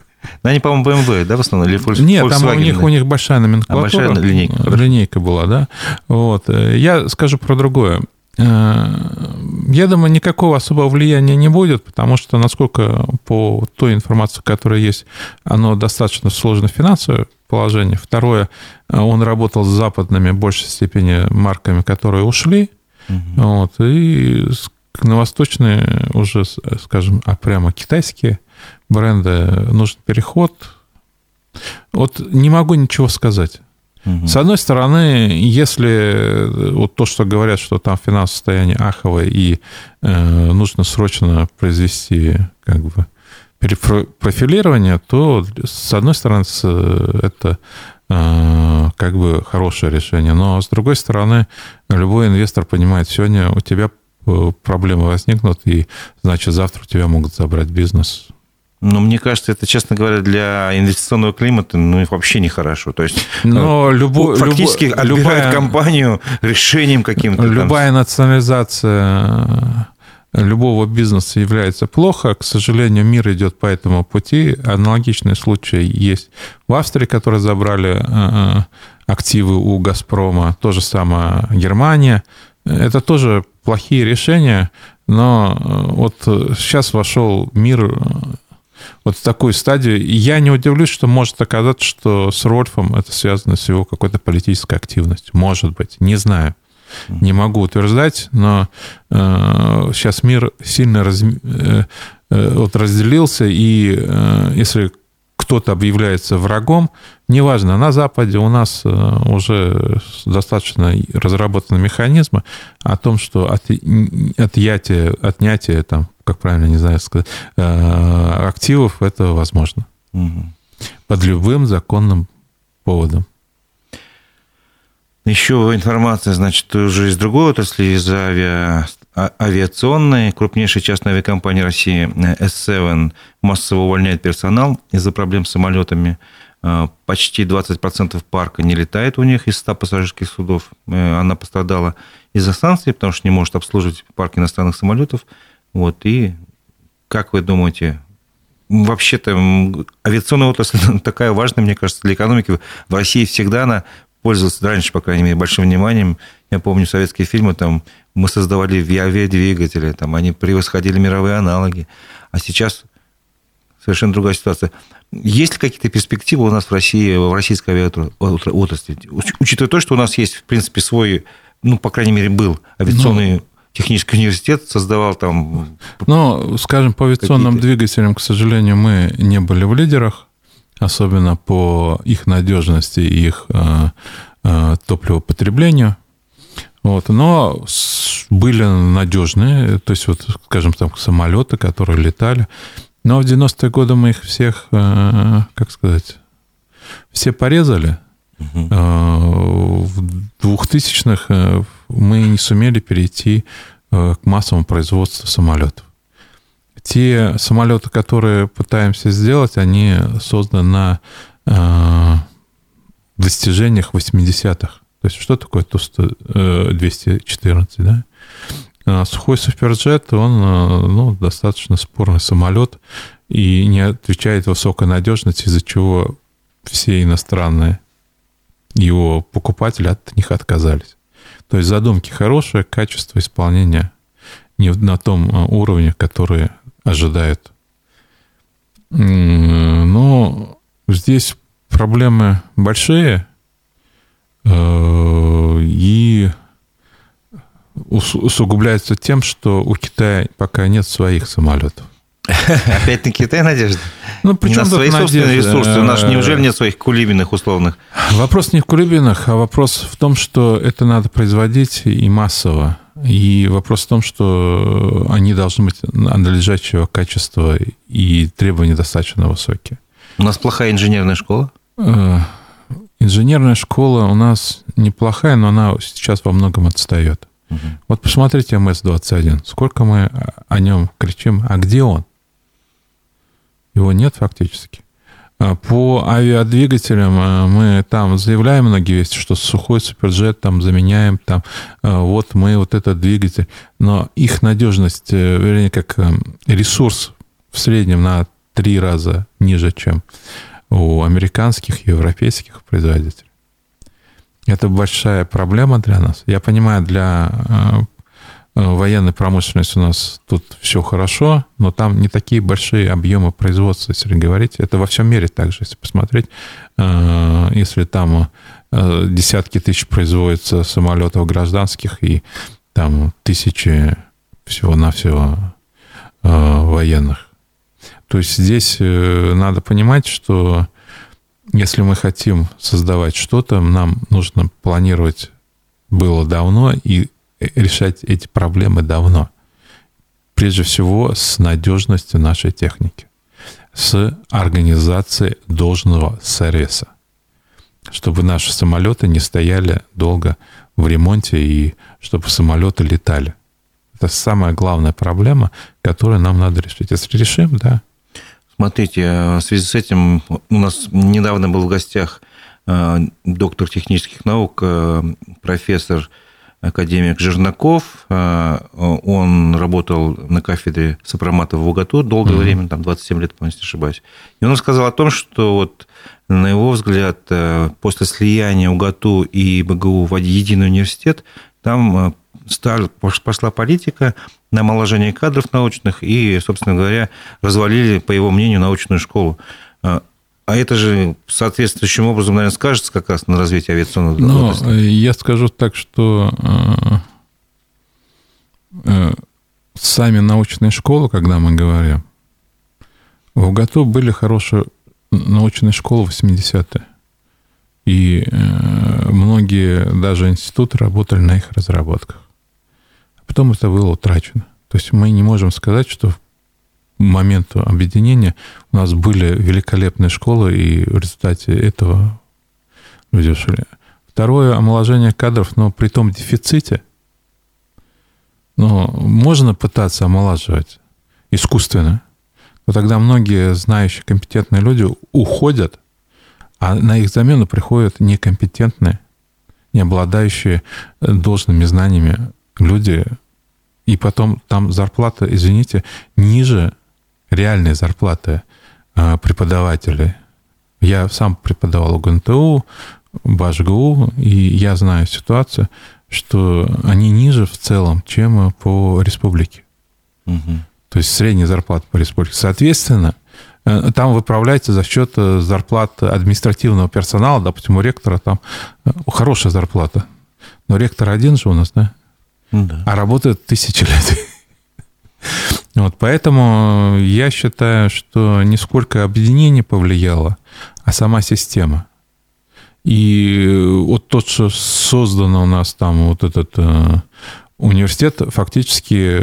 Ну, они, по-моему, BMW, да, в основном? Или Volkswagen? Нет, там у них, у них большая номенклатура. А большая линейка. Линейка была, да. Вот. Я скажу про другое. Э, я думаю, никакого особого влияния не будет, потому что, насколько по той информации, которая есть, оно достаточно сложно финансовое положение. Второе, он работал с западными, в большей степени, марками, которые ушли. Угу. Вот, и на восточные уже, скажем, а прямо китайские бренды нужен переход. Вот не могу ничего сказать. С одной стороны, если вот то, что говорят, что там финансовое состояние аховое и э, нужно срочно произвести как бы перепрофилирование, то с одной стороны это э, как бы хорошее решение, но с другой стороны любой инвестор понимает, сегодня у тебя э, проблемы возникнут, и значит завтра у тебя могут забрать бизнес но мне кажется, это, честно говоря, для инвестиционного климата ну, вообще нехорошо. То есть Но э, любо, фактически любо, отбирают любая, компанию решением каким-то. Любая там... национализация любого бизнеса является плохо. К сожалению, мир идет по этому пути. Аналогичные случаи есть в Австрии, которые забрали э, активы у «Газпрома». То же самое Германия. Это тоже плохие решения, но э, вот сейчас вошел мир вот в такую стадию. И я не удивлюсь, что может оказаться, что с Рольфом это связано с его какой-то политической активностью. Может быть, не знаю. Не могу утверждать, но э, сейчас мир сильно раз, э, э, вот разделился, и э, если кто-то объявляется врагом, неважно, на Западе у нас э, уже достаточно разработаны механизмы о том, что от, отъятие, отнятие, там, как правильно, не знаю сказать, э, активов, это возможно. Угу. Под любым законным поводом. Еще информация, значит, уже из другой отрасли, из авиа, а, авиационной. Крупнейшая частная авиакомпания России S7 массово увольняет персонал из-за проблем с самолетами. почти 20% парка не летает у них из 100 пассажирских судов. Она пострадала из-за санкций, потому что не может обслуживать парк иностранных самолетов. Вот, и как вы думаете, вообще-то авиационная отрасль такая важная, мне кажется, для экономики. В России всегда она пользовалась, раньше, по крайней мере, большим вниманием. Я помню советские фильмы, там мы создавали авиадвигатели, там они превосходили мировые аналоги. А сейчас совершенно другая ситуация. Есть ли какие-то перспективы у нас в России, в российской авиаотрасли? Учитывая то, что у нас есть, в принципе, свой, ну, по крайней мере, был авиационный ну, технический университет, создавал там... Ну, скажем, по авиационным двигателям, к сожалению, мы не были в лидерах, особенно по их надежности и их э, э, топливопотреблению. Вот, но были надежные, то есть, вот, скажем, там самолеты, которые летали. Но в 90-е годы мы их всех, э, как сказать, все порезали. Угу. В 2000-х мы не сумели перейти к массовому производству самолетов. Те самолеты, которые пытаемся сделать, они созданы на достижениях 80-х. То есть что такое Ту-214, да? А сухой суперджет, он ну, достаточно спорный самолет и не отвечает высокой надежности, из-за чего все иностранные его покупатели от них отказались. То есть задумки хорошие, качество исполнения не на том а, уровне, который ожидают. Но здесь проблемы большие, Э, и усугубляется тем, что у Китая пока нет своих самолетов. Опять на Китай надежда? Ну, причем на свои собственные ресурсы. У нас неужели нет своих кулибиных условных? Вопрос не в кулибинах, а вопрос в том, что это надо производить и массово. И вопрос в том, что они должны быть надлежащего качества и требования достаточно высокие. У нас плохая инженерная школа? Э, Инженерная школа у нас неплохая, но она сейчас во многом отстает. Угу. Вот посмотрите МС-21. Сколько мы о нем кричим, а где он? Его нет фактически. А по авиадвигателям а, мы там заявляем многие вещи, что сухой суперджет там заменяем, там а, вот мы вот этот двигатель, но их надежность, э, вернее, как э, ресурс в среднем на три раза ниже, чем у американских европейских производителей. Это большая проблема для нас. Я понимаю, для военной промышленности у нас тут все хорошо, но там не такие большие объемы производства, если говорить. Это во всем мире также, если посмотреть. Э, если там десятки тысяч производится самолетов гражданских и там тысячи всего-навсего военных. То есть здесь э, надо понимать, что если мы хотим создавать что-то, нам нужно планировать было давно и решать эти проблемы давно. Прежде всего, с надежностью нашей техники, с организацией должного сервиса, чтобы наши самолеты не стояли долго в ремонте и чтобы самолеты летали. Это самая главная проблема, которую нам надо решить. Если решим, да, Смотрите, э, в связи с этим у нас недавно был в гостях э, доктор технических наук, э, профессор академик Жернаков. Он работал на кафедре сопромата в УГАТУ долгое mm-hmm. время, там 27 лет, если не ошибаюсь. И он рассказал о том, что вот на его взгляд, после слияния УГАТУ и БГУ в единый университет, там пошла политика на омоложение кадров научных и, собственно говоря, развалили, по его мнению, научную школу. А, а это же соответствующим образом, наверное, скажется как раз на развитии авиационного Но отрасли. Я скажу так, что э, э, сами научные школы, когда мы говорим, в УГАТУ были хорошие научные школы 80-е. И э, многие даже институты работали на их разработках потом это было утрачено. То есть мы не можем сказать, что в момент объединения у нас были великолепные школы, и в результате этого люди ушли. Второе, омоложение кадров, но при том дефиците, но можно пытаться омолаживать искусственно, но тогда многие знающие, компетентные люди уходят, А на их замену приходят некомпетентные, не обладающие э, должными знаниями люди. И потом там зарплата, извините, ниже реальной зарплаты э, преподавателей. Я сам преподавал у ГНТУ, БАШГУ, и я знаю ситуацию, что они ниже в целом, чем по республике. Угу. То есть средняя зарплата по республике. Соответственно, Э, там выправляется за счет э, зарплат административного персонала. Допустим, у ректора там э, хорошая зарплата. Но ректор один же у нас, да? Да. А работает тысячи лет. Вот, поэтому я считаю, что не сколько объединение повлияло, а сама система. И вот то, что создано у нас там, вот этот университет фактически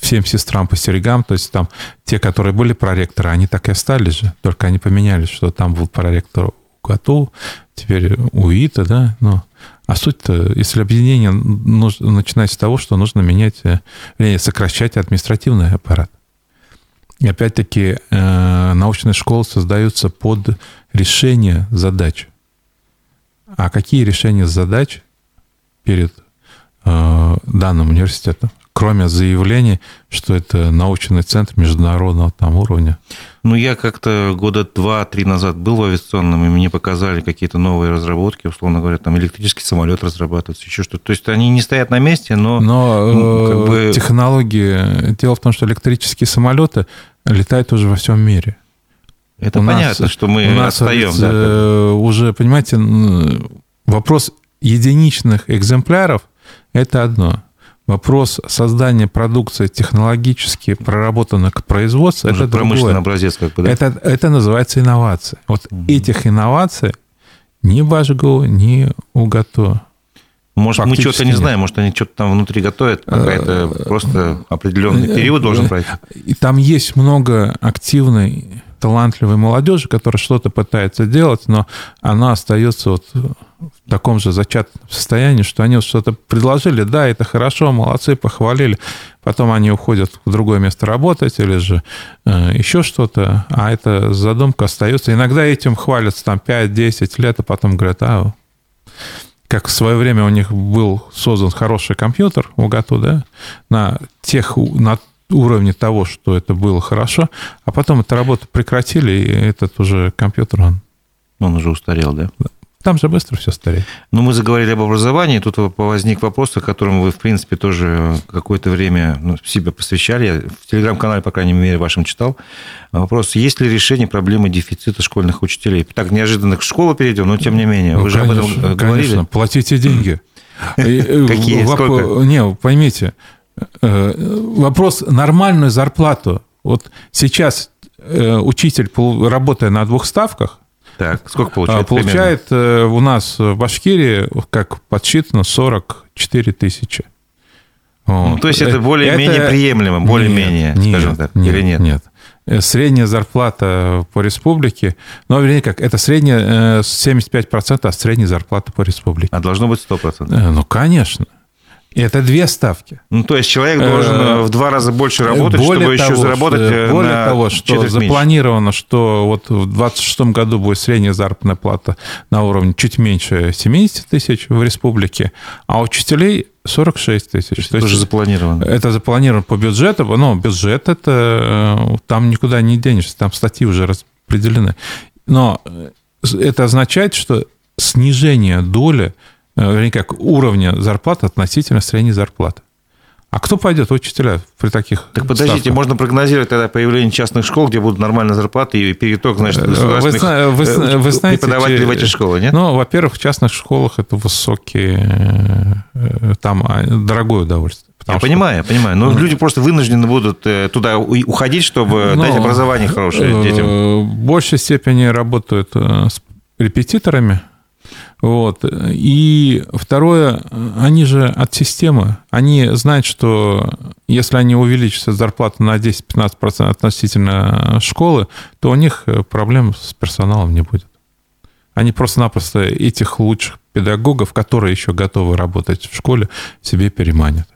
всем сестрам по серегам, то есть там те, которые были проректоры, они так и остались же, только они поменялись, что там был проректор УГАТУ, теперь УИТа, да, но а суть-то, если объединение нужно начинать с того, что нужно менять, э, вернее, сокращать административный аппарат. И опять-таки э, научные школы создаются под решение задач. А какие решения задач перед Э, данным университетом, кроме заявлений, что это научный центр международного там уровня. Ну, я как-то года два-три назад был в авиационном, и мне показали какие-то новые разработки, условно говоря, там электрический самолет разрабатывается, еще что-то. То есть они не стоят на месте, но... Но ну, как бы... технологии... Дело в том, что электрические самолеты летают уже во всем мире. Это у понятно, нас, что мы у нас отстаем. Да, э, уже, понимаете, вопрос единичных экземпляров это одно. Вопрос создания продукции технологически проработанной к производству, это промышленный другое. образец как бы, да? Это, это называется инновация. Вот угу. этих инноваций ни Башгу, ни УГАТО может, мы что-то не знаем, может, они что-то там внутри готовят, какая-то э, просто определенный э, период должен пройти. И там есть много активной, талантливой молодежи, которая что-то пытается делать, но она остается вот в таком же зачатном состоянии, что они что-то предложили, да, это хорошо, молодцы, похвалили, потом они уходят в другое место работать или же э, еще что-то, а эта задумка остается. Иногда этим хвалятся там 5-10 лет, а потом говорят, а как в свое время у них был создан хороший компьютер у ГАТУ, да, на тех, на уровне того, что это было хорошо, а потом эту работу прекратили, и этот уже компьютер, он... Он уже устарел, да? Да. Там же быстро все стареет. Ну, мы заговорили об образовании. Тут возник вопрос, о котором вы, в принципе, тоже какое-то время ну, себе посвящали. Я в телеграм-канале, по крайней мере, вашем читал. Вопрос, есть ли решение проблемы дефицита школьных учителей? Так неожиданно к школе перейдем, но тем не менее. Ну, вы конечно, же об этом говорили. Конечно, платите деньги. Э, Какие? Сколько? Не, поймите, вопрос нормальную зарплату. Вот сейчас э, учитель, работая на двух ставках, так, сколько получает? Получает примерно? у нас в Башкирии, как подсчитано, 44 тысячи. Вот. Ну, то есть это более-менее это... приемлемо, более-менее, скажем так, нет, или нет? Нет. Э, средняя зарплата по республике, ну, вернее, как, это средняя 75% от средней зарплаты по республике. А должно быть 100%? Э, ну, конечно. Это две ставки. Ну, то есть человек должен э, в два раза больше работать, более чтобы того, еще заработать что, Более на того, что запланировано, меньше. что вот в 2026 году будет средняя заработная плата на уровне чуть меньше 70 тысяч в республике, а учителей 46 тысяч. То есть это тоже запланировано. Это запланировано по бюджету. Но бюджет это э, там никуда не денешься, там статьи уже распределены. Но э, это означает, что снижение доли Э, вернее, как уровня зарплаты относительно средней зарплаты. А кто пойдет учителя при таких Так подождите, ставках? можно прогнозировать тогда появление частных школ, где будут нормальные зарплаты и переток, значит, э, государственных вы, вы, вы знаете, преподавателей в эти школы, нет? Ну, во-первых, в частных школах это высокие, э, там а, дорогое удовольствие. Я что... понимаю, я понимаю. Но ну, люди просто вынуждены будут туда уходить, чтобы но, дать образование хорошее детям. В большей степени работают с репетиторами, вот. И второе, они же от системы. Они знают, что если они увеличат зарплату на 10-15% относительно школы, то у них проблем с персоналом не будет. Они просто-напросто этих лучших педагогов, которые еще готовы работать в школе, себе переманят.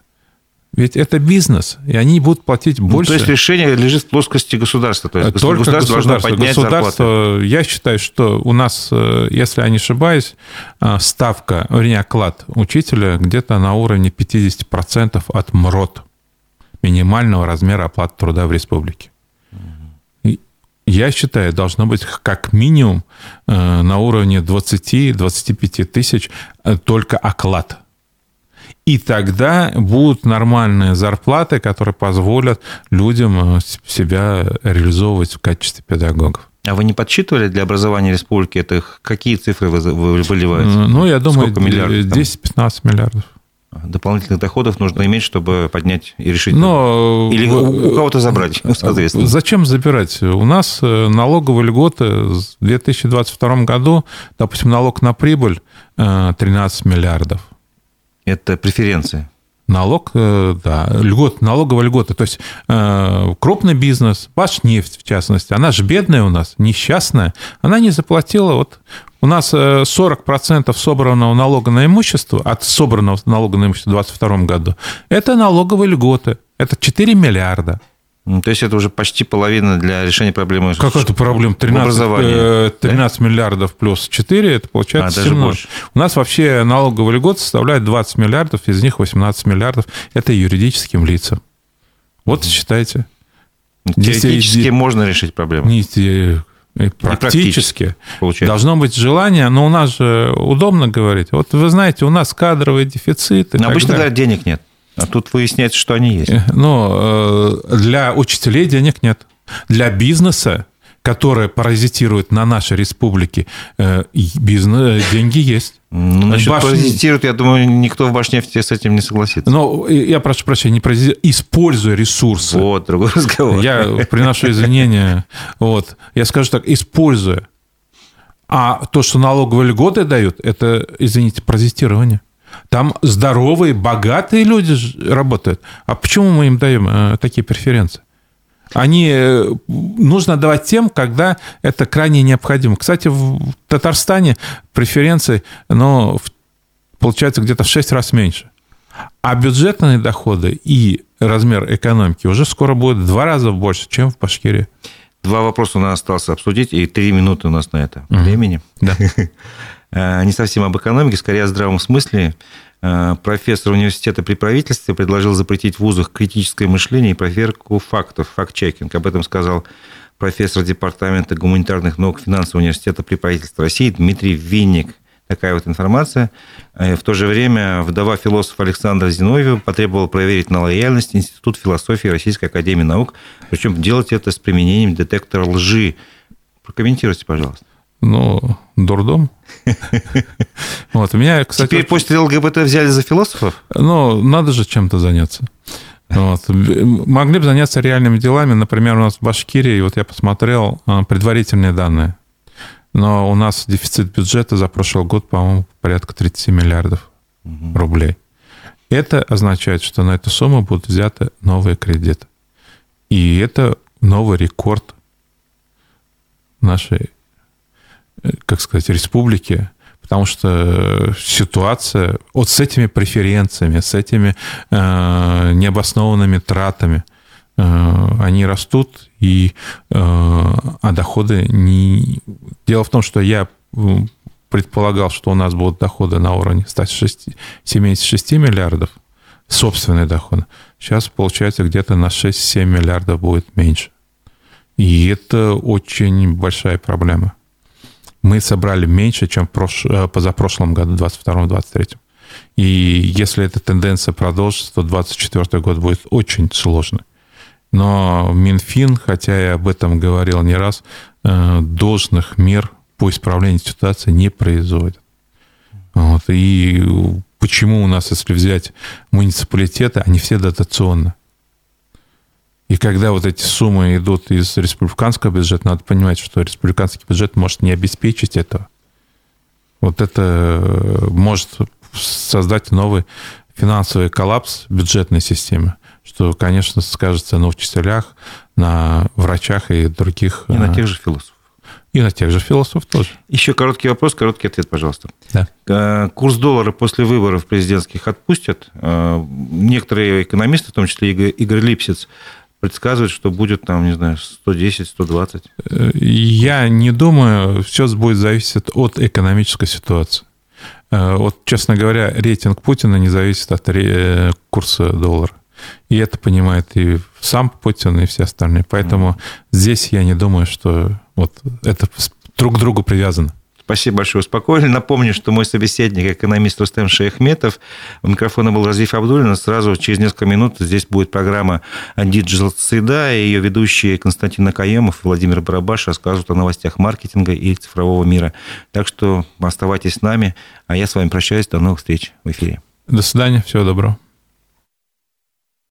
Ведь это бизнес, и они будут платить больше. Ну, то есть решение лежит в плоскости государства. То есть Только государство, государство должно поднять государство, зарплаты. Я считаю, что у нас, э, если я не ошибаюсь, э, ставка, вернее, оклад учителя где-то на уровне 50% от МРОТ, минимального размера оплаты труда в республике. Я считаю, должно быть как минимум э, на уровне 20-25 тысяч только оклад – и тогда будут нормальные зарплаты, которые позволят людям э, себя реализовывать в качестве педагогов. А вы не подсчитывали для образования республики это какие цифры выливаются? Ну, я думаю, 10-15 миллиардов. Дополнительных доходов нужно иметь, чтобы поднять и решить. Но... Или у, у кого-то забрать, соответственно. Зачем забирать? У нас э, налоговые льготы в 2022 году, допустим, налог на прибыль 13 э, миллиардов. Это преференции. Налог, э, да, льгот, налоговая льгота. То есть э, крупный бизнес, нефть в частности, она же бедная у нас, несчастная, она не заплатила. Вот у нас 40% э, собранного налога на имущество, от собранного налога на имущество в 2022 году, это налоговые льготы. Это 4 миллиарда. Ну, то есть это уже почти половина для решения проблемы Как это проблема? 13, 13 да? миллиардов плюс 4, это получается а, 17. Даже больше. У нас вообще налоговый льгот составляет 20 миллиардов, из них 18 миллиардов – это юридическим лицам. Вот mm. считайте. Теоретически Здесь, можно решить проблему. Не, практически. практически. Получается. Должно быть желание, но у нас же удобно говорить. Вот вы знаете, у нас кадровые дефициты. Но обычно говорят, денег нет. А тут выясняется, что они есть. Но э, для учителей денег нет. Для бизнеса, который паразитирует на нашей республике, э, бизнес, деньги есть. Ну, насчет Баш... паразитирует, я думаю, никто в Башнефти с этим не согласится. Но я прошу прощения, не паразитирует, используя ресурсы. Вот, другой разговор. Я приношу извинения. Вот. Я скажу так, используя. А то, что налоговые льготы дают, это, извините, паразитирование. Там здоровые, богатые люди работают. А почему мы им даем э, такие преференции? Они э, нужно давать тем, когда это крайне необходимо. Кстати, в Татарстане преференции, ну, получается где-то в 6 раз меньше. А бюджетные доходы и размер экономики уже скоро будет в два раза больше, чем в Башкирии. Два вопроса у нас осталось обсудить, и три минуты у нас на это угу. времени. Да. Э, не совсем об экономике, скорее о здравом смысле. Э, профессор университета при правительстве предложил запретить в вузах критическое мышление и проверку фактов, факт-чекинг. Об этом сказал профессор Департамента гуманитарных наук финансового университета при правительстве России Дмитрий Винник. Такая вот информация. Э, в то же время вдова философа Александра Зиновьева потребовала проверить на лояльность Институт философии Российской Академии Наук, причем делать это с применением детектора лжи. Прокомментируйте, пожалуйста. Ну, дурдом. Вот, у меня, кстати... Теперь после ЛГБТ взяли за философов? Ну, надо же чем-то заняться. Вот. Могли бы заняться реальными делами. Например, у нас в Башкирии, вот я посмотрел а, предварительные данные, но у нас дефицит бюджета за прошлый год, по-моему, порядка 30 миллиардов угу. рублей. Это означает, что на эту сумму будут взяты новые кредиты. И это новый рекорд нашей как сказать, республики, потому что ситуация вот с этими преференциями, с этими э, необоснованными тратами, э, они растут, и, э, а доходы не... Дело в том, что я предполагал, что у нас будут доходы на уровне 106, 76 миллиардов, собственные доходы. Сейчас, получается, где-то на 6-7 миллиардов будет меньше. И это очень большая проблема мы собрали меньше, чем в прош... Э, позапрошлом году, 22-23. И если эта тенденция продолжится, то 2024 год будет очень сложный. Но Минфин, хотя я об этом говорил не раз, э, должных мер по исправлению ситуации не производит. Вот. И почему у нас, если взять муниципалитеты, они все дотационные. И когда вот эти суммы идут из республиканского бюджета, надо понимать, что республиканский бюджет может не обеспечить этого. Вот это э, может создать новый финансовый коллапс бюджетной системы, что, конечно, скажется на учителях, на врачах и других... И на э, тех же философах. И на тех же философов тоже. Еще короткий вопрос, короткий ответ, пожалуйста. Да. Э, курс доллара после выборов президентских отпустят. Некоторые экономисты, в том числе Игорь Липсиц, предсказывают, что будет там, не знаю, 110, 120. Э, я не думаю, все будет зависеть от экономической ситуации. Вот, честно говоря, рейтинг Путина не зависит от курса доллара. И это понимает и сам Путин, и все остальные. Поэтому mm. здесь я не думаю, что вот это друг к другу привязано. Спасибо большое, успокоили. Напомню, что мой собеседник, экономист Рустем Шейхметов, у микрофона был Разиф Абдулин. Сразу через несколько минут здесь будет программа Digital Среда, и ее ведущие Константин Акаемов и Владимир Барабаш рассказывают о новостях маркетинга и цифрового мира. Так что оставайтесь с нами, а я с вами прощаюсь. До новых встреч в эфире. До свидания, всего доброго.